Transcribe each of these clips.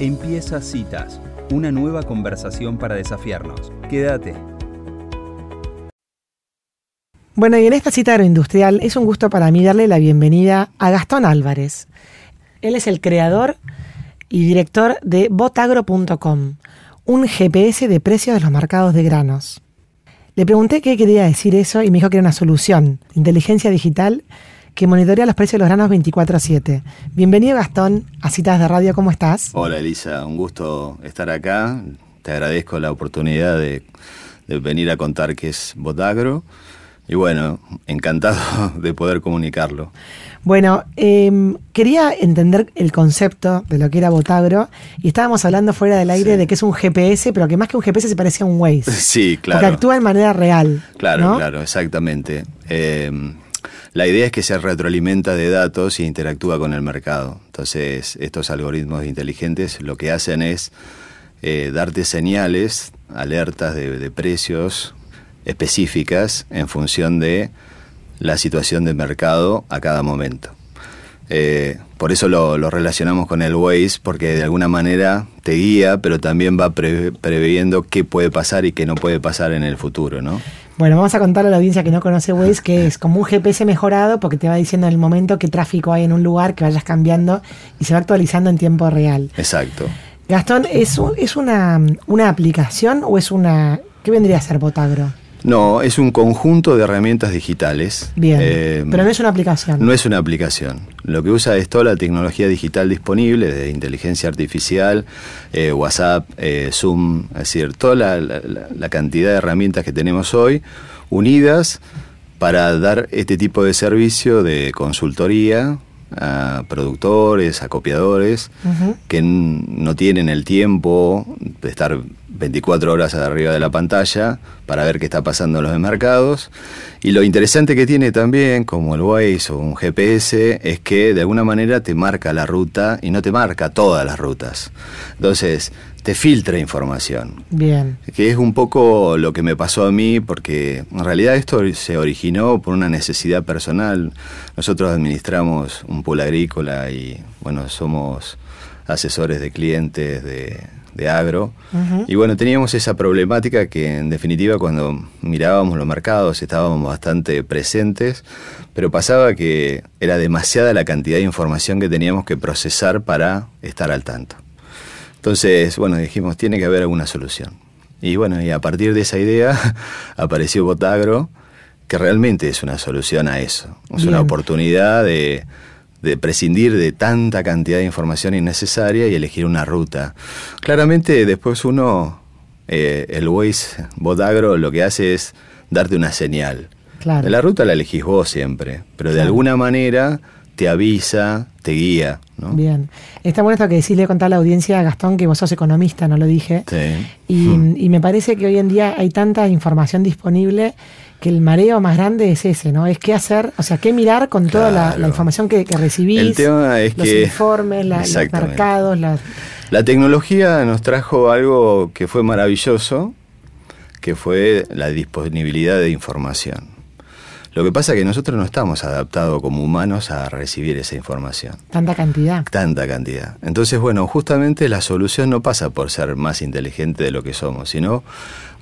Empieza Citas, una nueva conversación para desafiarnos. Quédate. Bueno, y en esta cita agroindustrial es un gusto para mí darle la bienvenida a Gastón Álvarez. Él es el creador y director de botagro.com, un GPS de precios de los mercados de granos. Le pregunté qué quería decir eso y me dijo que era una solución, inteligencia digital, que monitorea los precios de los granos 24 a 7. Bienvenido Gastón a Citas de Radio, ¿cómo estás? Hola Elisa, un gusto estar acá. Te agradezco la oportunidad de, de venir a contar qué es Botagro y bueno, encantado de poder comunicarlo. Bueno, eh, quería entender el concepto de lo que era Botagro y estábamos hablando fuera del aire Sí. de que es un GPS, pero que más que un GPS se parece a un Waze. Sí, Porque claro. actúa en manera real. Claro, ¿no? claro, exactamente. Eh, la idea es que se retroalimenta de datos y interactúa con el mercado. Entonces, estos algoritmos inteligentes lo que hacen es eh, darte señales, alertas de, de precios específicas en función de la situación del mercado a cada momento. Eh, por eso lo, lo relacionamos con el Waze, porque de alguna manera te guía, pero también va pre- previendo qué puede pasar y qué no puede pasar en el futuro, ¿no? Bueno, vamos a contarle a la audiencia que no conoce Waze que es como un GPS mejorado porque te va diciendo en el momento qué tráfico hay en un lugar, que vayas cambiando y se va actualizando en tiempo real. Exacto. Gastón, ¿es, un- es una, una aplicación o es una... ¿Qué vendría a ser Botagro? No, es un conjunto de herramientas digitales. Bien, Eh, pero no es una aplicación. No es una aplicación. Lo que usa es toda la tecnología digital disponible, de inteligencia artificial, eh, WhatsApp, eh, Zoom, es decir, toda la, la- la- la cantidad de herramientas que tenemos hoy unidas para dar este tipo de servicio de consultoría a productores, a copiadores, que no tienen el tiempo de estar 24 horas arriba de la pantalla para ver qué está pasando en los mercados. Y lo interesante que tiene también, como el Waze o un GPS, es que de alguna manera te marca la ruta y no te marca todas las rutas. Entonces, te filtra información Bien. que es un poco lo que me pasó a mí, porque en realidad esto se originó por una necesidad personal. Nosotros administramos un pool agrícola y, bueno, somos asesores de clientes de, de agro. Y bueno, teníamos esa problemática que en definitiva cuando mirábamos los mercados estábamos bastante presentes, pero pasaba que era demasiada la cantidad de información que teníamos que procesar para estar al tanto. Entonces, bueno, dijimos, tiene que haber alguna solución. Y bueno, y a partir de esa idea apareció Botagro, que realmente es una solución a eso. Es Bien. una oportunidad de, de prescindir de tanta cantidad de información innecesaria y elegir una ruta. Claramente después uno, eh, el Waze Botagro lo que hace es darte una señal. Claro. La ruta la elegís vos siempre, pero de alguna manera te avisa, te guía. ¿no? Bien. Está bueno esto que decís, le contar a la audiencia, Gastón, que vos sos economista, no lo dije. Sí. Y, Mm. y me parece que hoy en día hay tanta información disponible que el mareo más grande es ese, ¿no? Es qué hacer, o sea, qué mirar con toda la, información que, que recibís. El tema es los que- informes, la- los mercados, las... La tecnología nos trajo algo que fue maravilloso, que fue la disponibilidad de información. Lo que pasa es que nosotros no estamos adaptados como humanos a recibir esa información, tanta cantidad. tanta cantidad. Entonces, bueno, justamente la solución no pasa por ser más inteligente de lo que somos, sino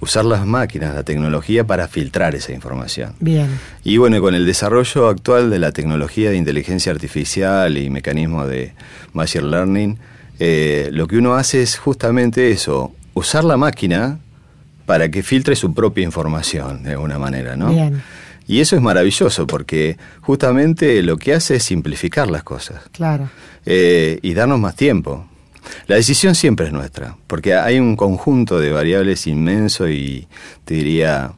usar las máquinas, la tecnología para filtrar esa información. Bien. Y bueno, con el desarrollo actual de la tecnología de inteligencia artificial y mecanismos de machine learning, eh, lo que uno hace es justamente eso, usar la máquina para que filtre su propia información de alguna manera, ¿no? Bien. Y eso es maravilloso porque justamente lo que hace es simplificar las cosas Claro. eh, y darnos más tiempo. La decisión siempre es nuestra, porque hay un conjunto de variables inmenso y te diría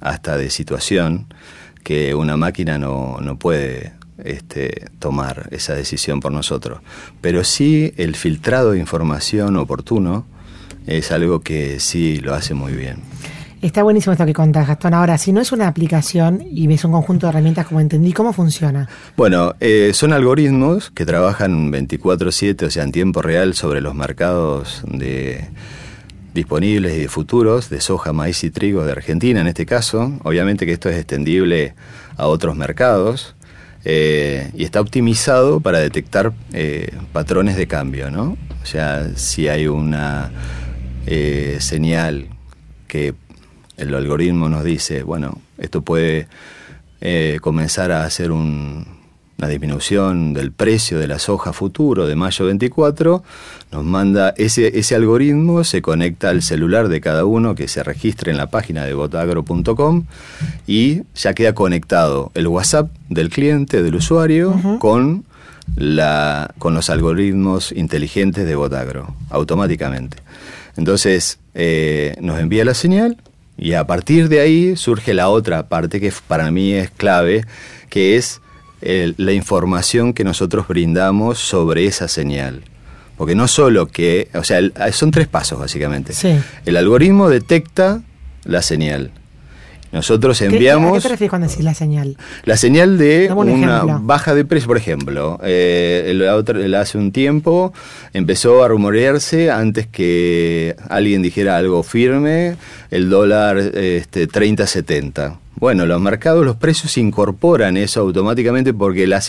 hasta de situación que una máquina no, no puede este, tomar esa decisión por nosotros. Pero sí el filtrado de información oportuno es algo que sí lo hace muy bien. Está buenísimo esto que contás, Gastón. Ahora, si no es una aplicación y ves un conjunto de herramientas como entendí, ¿cómo funciona? Bueno, eh, son algoritmos que trabajan 24/7, o sea, en tiempo real sobre los mercados de disponibles y de futuros de soja, maíz y trigo de Argentina en este caso. Obviamente que esto es extendible a otros mercados. eh, y está optimizado para detectar eh, patrones de cambio, ¿no? O sea, si hay una señal que el algoritmo nos dice, bueno, esto puede comenzar a hacer un, una disminución del precio de la soja futuro de mayo 24, nos manda ese, ese algoritmo, se conecta al celular de cada uno que se registre en la página de botagro.com y ya queda conectado el WhatsApp del cliente, del usuario, con, la, con los algoritmos inteligentes de Botagro, automáticamente. Entonces, eh, nos envía la señal y a partir de ahí surge la otra parte que para mí es clave, que es la información que nosotros brindamos sobre esa señal. Porque no solo que, o sea, son tres pasos básicamente. El algoritmo detecta la señal. Nosotros enviamos... ¿Qué, ¿A qué te refieres cuando decís la señal? La señal de una baja de precio, por ejemplo. Eh, hace un tiempo empezó a rumorearse antes que alguien dijera algo firme, el dólar este, 30-70. Bueno, los mercados, los precios incorporan eso automáticamente porque la,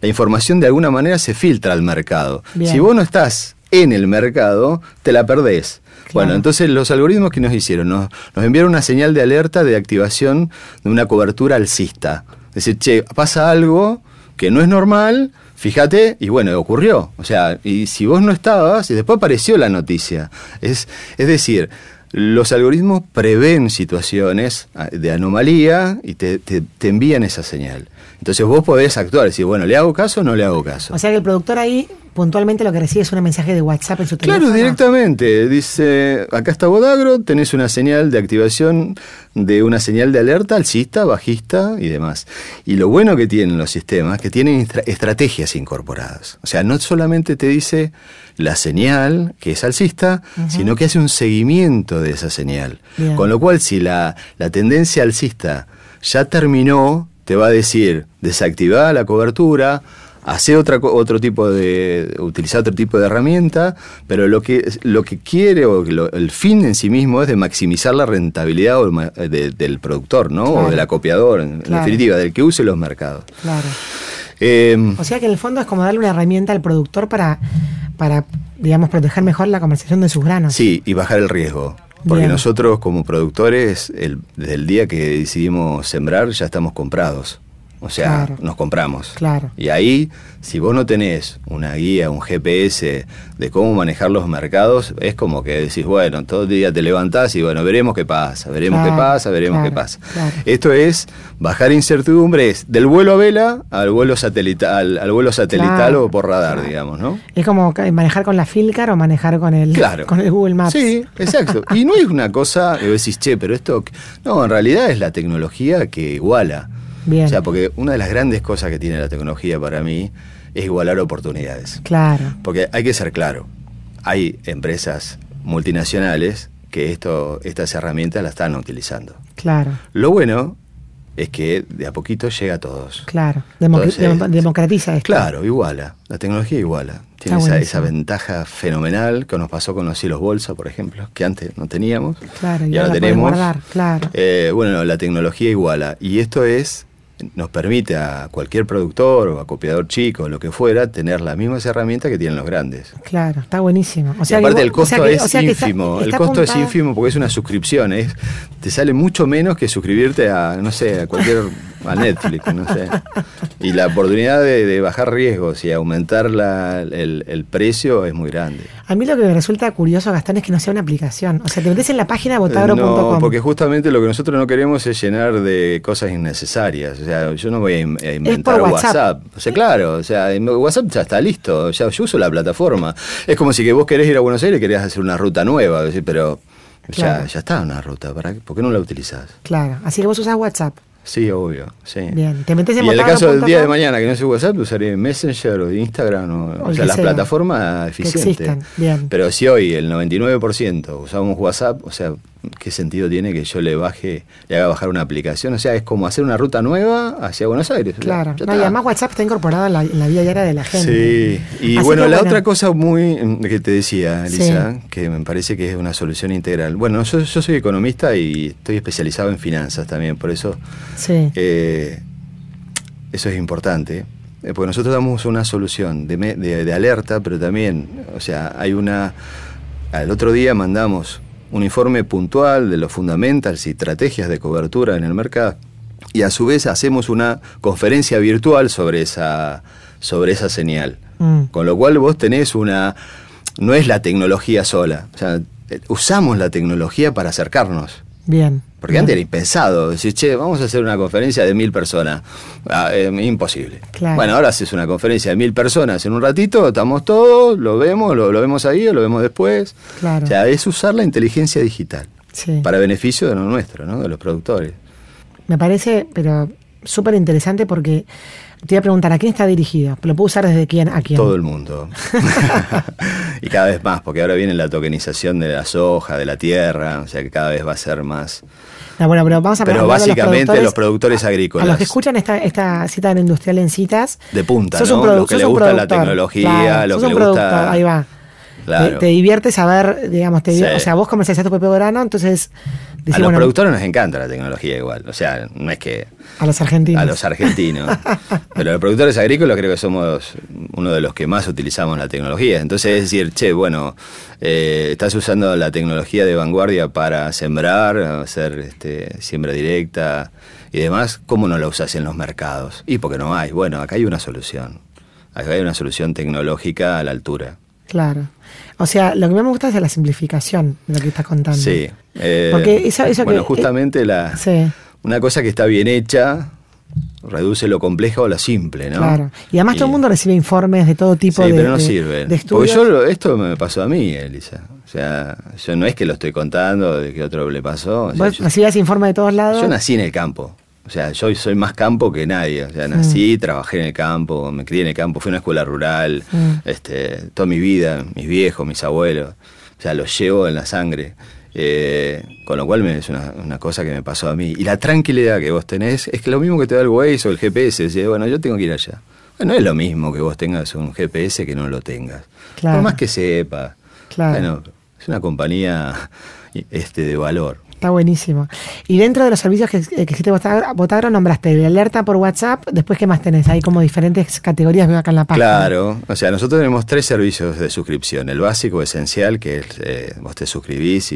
la información de alguna manera se filtra al mercado. Si vos no estás en el mercado, te la perdés. Bueno, entonces los algoritmos que nos hicieron, nos, nos, enviaron una señal de alerta de activación de una cobertura alcista. Es decir, che, pasa algo que no es normal, fíjate, y bueno, ocurrió. O sea, y si vos no estabas, y después apareció la noticia. Es, es decir, los algoritmos prevén situaciones ah, de anomalía y te, envían esa señal. Entonces vos podés actuar, decir, bueno, ¿le hago caso o no le hago caso? O sea que el productor ahí puntualmente lo que recibe es un mensaje de WhatsApp en su teléfono. Claro, directamente. Dice, acá está Bodagro, tenés una señal de activación de una señal de alerta alcista, bajista y demás. Y lo bueno que tienen los sistemas, es que tienen estrategias incorporadas. O sea, no solamente te dice la señal, que es alcista, sino que hace un seguimiento de esa señal. Con lo cual, si la, la tendencia alcista ya terminó, te va a decir desactivar la cobertura, hacer otra, otro tipo de, utilizar otro tipo de herramienta, pero lo que, lo que quiere o el fin en sí mismo es de maximizar la rentabilidad del productor, ¿no? O del acopiador, en, definitiva, del que use los mercados. Claro. Em, o sea que en el fondo es como darle una herramienta al productor para, para digamos, proteger mejor la comercialización de sus granos. Sí, y bajar el riesgo. Porque nosotros como productores, desde el día que decidimos sembrar, ya estamos comprados. O sea, nos compramos. Claro. Y ahí, si vos no tenés una guía, un GPS de cómo manejar los mercados, es como que decís, bueno, todo el día te levantás y bueno, veremos qué pasa, veremos qué pasa, veremos qué pasa. Esto es bajar incertidumbres del vuelo a vela al vuelo satelital, al, vuelo satelital o por radar, digamos, ¿no? Es como manejar con la Filcar o manejar con el, con el Google Maps. Sí, exacto. y no es una cosa que decís, che, pero esto. No, en realidad es la tecnología que iguala. O sea, porque una de las grandes cosas que tiene la tecnología para mí es igualar oportunidades. Claro. Porque hay que ser claro, hay empresas multinacionales que esto, estas herramientas las están utilizando. Claro. Lo bueno es que de a poquito llega a todos. Claro, democratiza esto. Claro, iguala, la tecnología iguala. Tiene esa, ventaja fenomenal que nos pasó con los hilos bolsa, por ejemplo, que antes no teníamos. Claro, y, ahora tenemos. Guardar, claro. Eh, bueno, la tecnología iguala. Y esto es nos permite a cualquier productor o a copiador chico, lo que fuera, tener las mismas herramientas que tienen los grandes. Claro, está buenísimo. O sea aparte el costo es ínfimo, el costo es ínfimo porque es una suscripción, es, te sale mucho menos que suscribirte a, no sé, a cualquier a Netflix, no sé. Y la oportunidad de, bajar riesgos y aumentar la, el, precio es muy grande. A mí lo que me resulta curioso, Gastón, es que no sea una aplicación. O sea, te metes en la página botagro.com. No, porque justamente lo que nosotros no queremos es llenar de cosas innecesarias. O sea, yo no voy a, inventar WhatsApp. O sea, claro, o sea, WhatsApp ya está listo. Ya, yo uso la plataforma. Es como si que vos querés ir a Buenos Aires y querías hacer una ruta nueva, pero... Ya, ya está una ruta, ¿para ¿por qué no la utilizás? Claro, así que vos usás WhatsApp. Sí, obvio. Sí. Bien, te metes en Y en el caso del día de mañana que no se WhatsApp, usaré Messenger o Instagram, o, o sea, las plataformas eficientes. Bien. Pero si hoy el 99% usamos WhatsApp, o sea, ¿qué sentido tiene que yo le baje, le haga bajar una aplicación? O sea, es como hacer una ruta nueva hacia Buenos Aires. Claro, y además WhatsApp está incorporado en la, en la, vida diaria de la gente. Sí, y bueno, la otra cosa muy mm, que te decía, Elisa, que me parece que es una solución integral. Bueno, yo, yo soy economista y estoy especializado en finanzas también, por eso sí. Eh, eso es importante, eh, porque nosotros damos una solución de, de- de alerta, pero también, o sea, hay una... Al otro día mandamos un informe puntual de los fundamentals y estrategias de cobertura en el mercado y a su vez hacemos una conferencia virtual sobre esa, sobre esa señal. Mm. Con lo cual vos tenés una... No es la tecnología sola, o sea, eh, usamos la tecnología para acercarnos. Bien. Porque antes era impensado. Decir, che, vamos a hacer una conferencia de mil personas. Ah, eh, imposible. Claro. Bueno, ahora haces una conferencia de mil personas en un ratito, estamos todos, lo vemos, lo, lo vemos ahí o lo vemos después. Claro. O sea, es usar la inteligencia digital Sí. para beneficio de lo nuestro, ¿no? De los productores. Me parece, pero súper interesante porque te iba a preguntar, ¿a quién está dirigido? ¿Lo puedo usar desde quién a quién? Todo el mundo. y cada vez más, porque ahora viene la tokenización de la soja, de la tierra, o sea que cada vez va a ser más. No, bueno, pero vamos a Pero básicamente los productores A agrícolas. los que escuchan esta, esta cita en industrial en citas. De punta, ¿no? Los que sos le un gusta la tecnología, claro, lo sos que un le gusta- Ahí va. Claro. Te, te divierte saber, digamos, te Sí. o sea, vos comercializás tu propio grano, entonces decís, a los bueno, productores nos encanta la tecnología igual. O sea, no es que a los argentinos. a los argentinos. Pero los productores agrícolas creo que somos uno de los que más utilizamos la tecnología. Entonces es decir, che, bueno, eh, estás usando la tecnología de vanguardia para sembrar, hacer este, siembra directa y demás, ¿cómo no la usas en los mercados? Y porque no hay. Bueno, acá hay una solución. Acá hay una solución tecnológica a la altura. Claro. O sea, lo que más me gusta es la simplificación de lo que estás contando. Sí. eh, Porque eso- eso bueno, que- justamente la, Sí, una cosa que está bien hecha reduce lo complejo a lo simple, ¿no? claro. Y además todo el mundo recibe informes de todo tipo sí, de, pero no de- sirven. de Porque yo esto me pasó a mí, Elisa. O sea, yo no es que lo estoy contando de que otro le pasó. o sea, Vos yo, recibías informes de todos lados. yo nací en el campo. O sea, yo soy más campo que nadie. O sea, nací, trabajé en el campo, me crié en el campo, fui a una escuela rural, este, toda mi vida, mis viejos, mis abuelos. O sea, los llevo en la sangre. Eh, con lo cual me- es una, una cosa que me pasó a mí. Y la tranquilidad que vos tenés es que lo mismo que te da el Waze o el GPS. Decís, bueno, yo tengo que ir allá. Bueno, no es lo mismo que vos tengas un GPS que no lo tengas. Claro. Por más que sepa. Claro. Bueno, es una compañía este, de valor. Está buenísimo. Y dentro de los servicios que, eh, existe Botagro, Botagro, nombraste el alerta por WhatsApp, después ¿qué más tenés? Hay como diferentes categorías, veo acá en la página. Claro, o sea, nosotros tenemos tres servicios de suscripción. El básico, esencial, que es, eh, vos te suscribís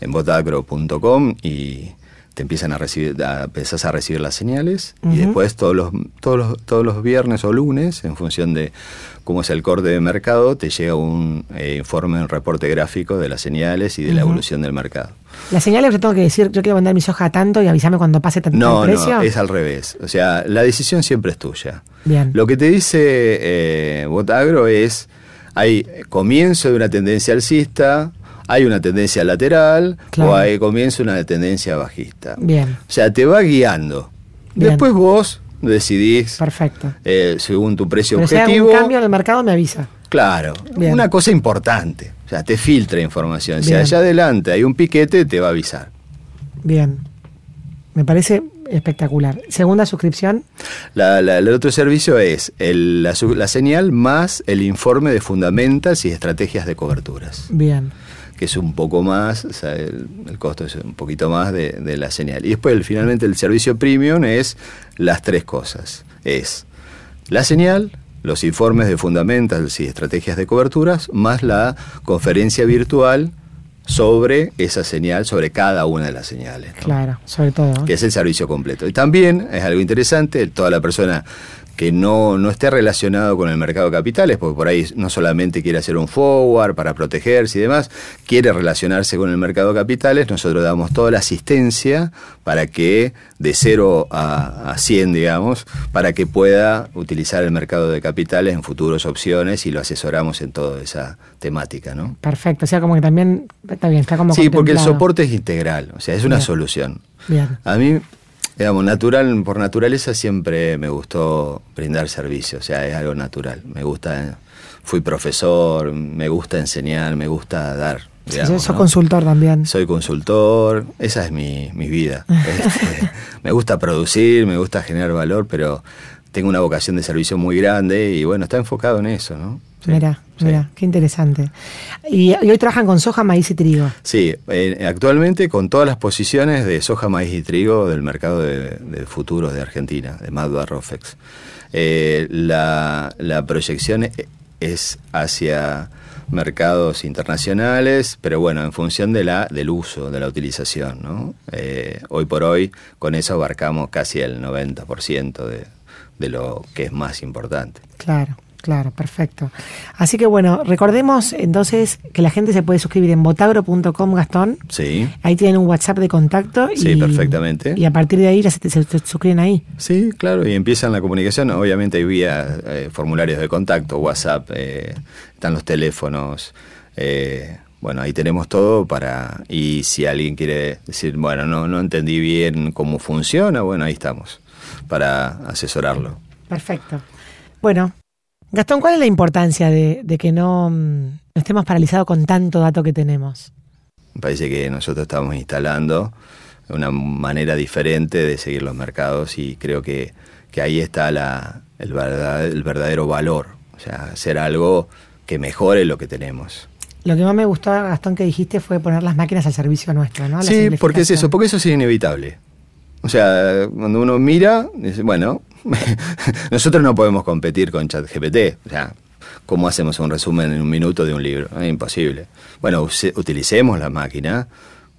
en botagro.com y te empiezan a recibir, a, empezás a recibir las señales y después todos los, todos, los, todos los viernes o lunes, en función de cómo es el corte de mercado, te llega un eh, informe, un reporte gráfico de las señales y de la evolución del mercado. Las señales yo tengo que decir, yo quiero vender mi soja a tanto y avísame cuando pase tanto No, el precio. no, es al revés. O sea, la decisión siempre es tuya. Bien. Lo que te dice eh, Botagro es, hay comienzo de una tendencia alcista, hay una tendencia lateral Claro. o hay comienzo de una tendencia bajista. Bien, O sea, te va guiando. Bien. Después vos decidís, perfecto. eh, según tu precio Pero si hay objetivo. cambio en el mercado me avisa. Claro, Bien. una cosa importante. O sea, te filtra información. Si allá adelante hay un piquete, te va a avisar. Bien. Me parece espectacular. Segunda suscripción. La- la- el otro servicio es el- la, la señal más el informe de fundamentas y estrategias de coberturas, Bien. Que es un poco más, o sea, el, el costo es un poquito más de, de la señal. Y después, el- finalmente, el servicio premium es las tres cosas. Es la señal, los informes de fundamentas y estrategias de coberturas, más la conferencia virtual sobre esa señal, sobre cada una de las señales. ¿no? Claro, sobre todo. que es el servicio completo. Y también es algo interesante, toda la persona que no, no esté relacionado con el mercado de capitales, porque por ahí no solamente quiere hacer un forward para protegerse y demás, quiere relacionarse con el mercado de capitales, nosotros damos toda la asistencia para que de 0 a, a 100, digamos, para que pueda utilizar el mercado de capitales en futuros opciones y lo asesoramos en toda esa temática, ¿no? Perfecto. O sea, como que también está bien, está como Sí, porque el soporte es integral, o sea, es una Bien. solución. Bien. A mí, digamos, natural, por naturaleza siempre me gustó brindar servicio, o sea, es algo natural. Me gusta, fui profesor, me gusta enseñar, me gusta dar. Sí, digamos, sos ¿no? consultor también. Soy consultor, esa es mi, mi vida. Este, me gusta producir, me gusta generar valor, pero tengo una vocación de servicio muy grande y bueno, está enfocado en eso, ¿no? Sí, Mira, sí. mira, qué interesante. Y, y hoy trabajan con soja, maíz y trigo. Sí, eh, actualmente con todas las posiciones de soja, maíz y trigo del mercado de, de futuros de Argentina, de Madua Rofex. Eh, la, la proyección e- es hacia mercados internacionales, pero bueno, en función de la, del uso, de la utilización. ¿no? Eh, hoy por hoy, con eso abarcamos casi el 90% de, de lo que es más importante. Claro, claro, perfecto. Así que bueno, recordemos entonces que la gente se puede suscribir en botagro.com, Gastón. Sí. Ahí tienen un WhatsApp de contacto. Y, Sí, perfectamente. Y a partir de ahí ya se, te- se- se suscriben ahí. Sí, claro, y empiezan la comunicación. Obviamente hay vía eh, formularios de contacto, WhatsApp, eh, están los teléfonos. eh, bueno, ahí tenemos todo para. Y si alguien quiere decir, bueno, no, no entendí bien cómo funciona, bueno, ahí estamos para asesorarlo. Perfecto. Bueno, Gastón, ¿cuál es la importancia de, de que no, mm, no estemos paralizados con tanto dato que tenemos? Me parece que nosotros estamos instalando una manera diferente de seguir los mercados y creo que, que ahí está la, el, verdad- el verdadero valor. O sea, hacer algo que mejore lo que tenemos. Lo que más me gustó, Gastón, que dijiste fue poner las máquinas al servicio nuestro, ¿no? La Sí, porque es eso, porque eso es inevitable. O sea, cuando uno mira, dice, bueno, nosotros no podemos competir con ChatGPT. O sea, ¿cómo hacemos un resumen en un minuto de un libro? Imposible. Bueno, utilicemos la máquina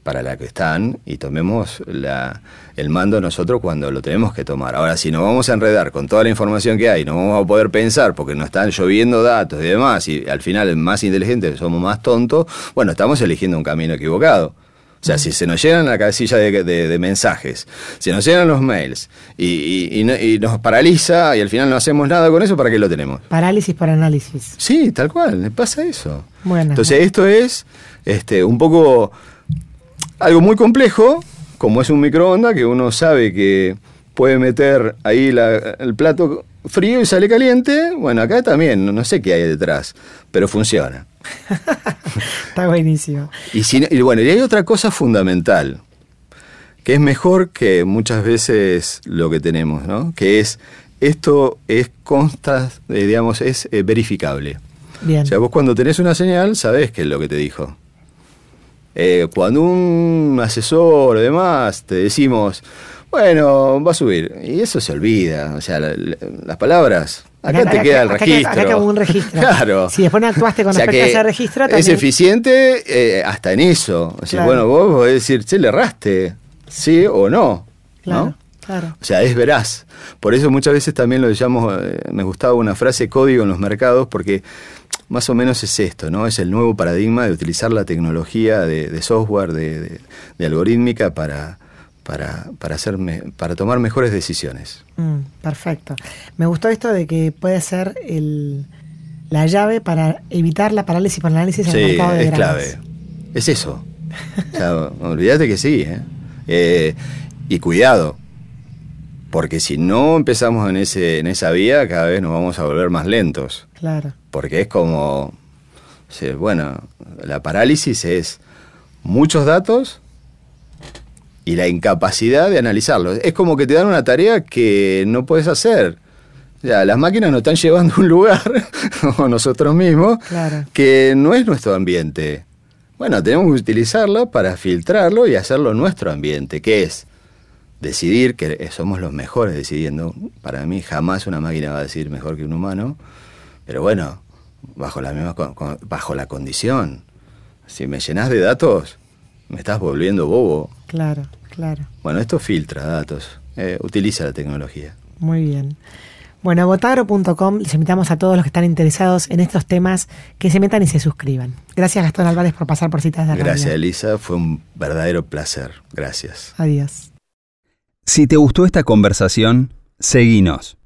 para la que están y tomemos la- el mando nosotros cuando lo tenemos que tomar. Ahora, si nos vamos a enredar con toda la información que hay, no vamos a poder pensar porque nos están lloviendo datos y demás, y al final más inteligente somos más tontos, bueno, estamos eligiendo un camino equivocado. O sea, si se nos llenan la casilla de, de- de mensajes, si nos llenan los mails y, y- y no- y nos paraliza y al final no hacemos nada con eso, ¿para qué lo tenemos? Parálisis por análisis. Sí, tal cual, le pasa eso. Bueno. Entonces esto es este, un poco algo muy complejo, como es un microondas, que uno sabe que puede meter ahí la- el plato frío y sale caliente. Bueno, acá también, no sé qué hay detrás, pero funciona. Está buenísimo. Y, si no- y bueno, y hay otra cosa fundamental, que es mejor que muchas veces lo que tenemos, ¿no? Que es, esto es consta, eh, digamos, es eh, verificable. Bien. O sea, vos cuando tenés una señal, sabés qué es lo que te dijo. Eh, cuando un asesor o demás te decimos, bueno, va a subir, y eso se olvida. O sea, la- la- las palabras, acá, te queda el acá- registro. Acá un registro. claro. Si después no actuaste con O sea respecto a ese registro, Es también. eficiente eh, hasta en eso. O sea, Claro. bueno, vos podés decir, che, le erraste, sí o no. Claro, ¿no? claro. O sea, es veraz. Por eso muchas veces también lo llamo, eh, me gustaba una frase código en los mercados, porque más o menos es esto, ¿no? Es el nuevo paradigma de utilizar la tecnología de, de software, de, de- de algorítmica para, para, para, hacer me- para tomar mejores decisiones. Mm, perfecto. Me gustó esto de que puede ser el, la llave para evitar la parálisis por análisis en el mercado de es granos. clave. Es eso. O sea, olvídate que sí. ¿eh? Eh, y cuidado, porque si no empezamos en, ese, en esa vía, cada vez nos vamos a volver más lentos. Claro. Porque es como, bueno, la parálisis es muchos datos y la incapacidad de analizarlos. Es como que te dan una tarea que no puedes hacer. O sea, las máquinas nos están llevando a un lugar, o nosotros mismos, Claro. que no es nuestro ambiente. Bueno, tenemos que utilizarla para filtrarlo y hacerlo nuestro ambiente, que es decidir que somos los mejores decidiendo. Para mí jamás una máquina va a decidir mejor que un humano, pero bueno, bajo la misma bajo la condición. Si me llenas de datos, me estás volviendo bobo. Claro, claro. Bueno, esto filtra datos, eh, utiliza la tecnología. Muy bien. Bueno, a botagro.com les invitamos a todos los que están interesados en estos temas que se metan y se suscriban. Gracias Gastón Álvarez por pasar por citas de radio. Gracias, Elisa, fue un verdadero placer. Gracias. Adiós. Si te gustó esta conversación, seguinos.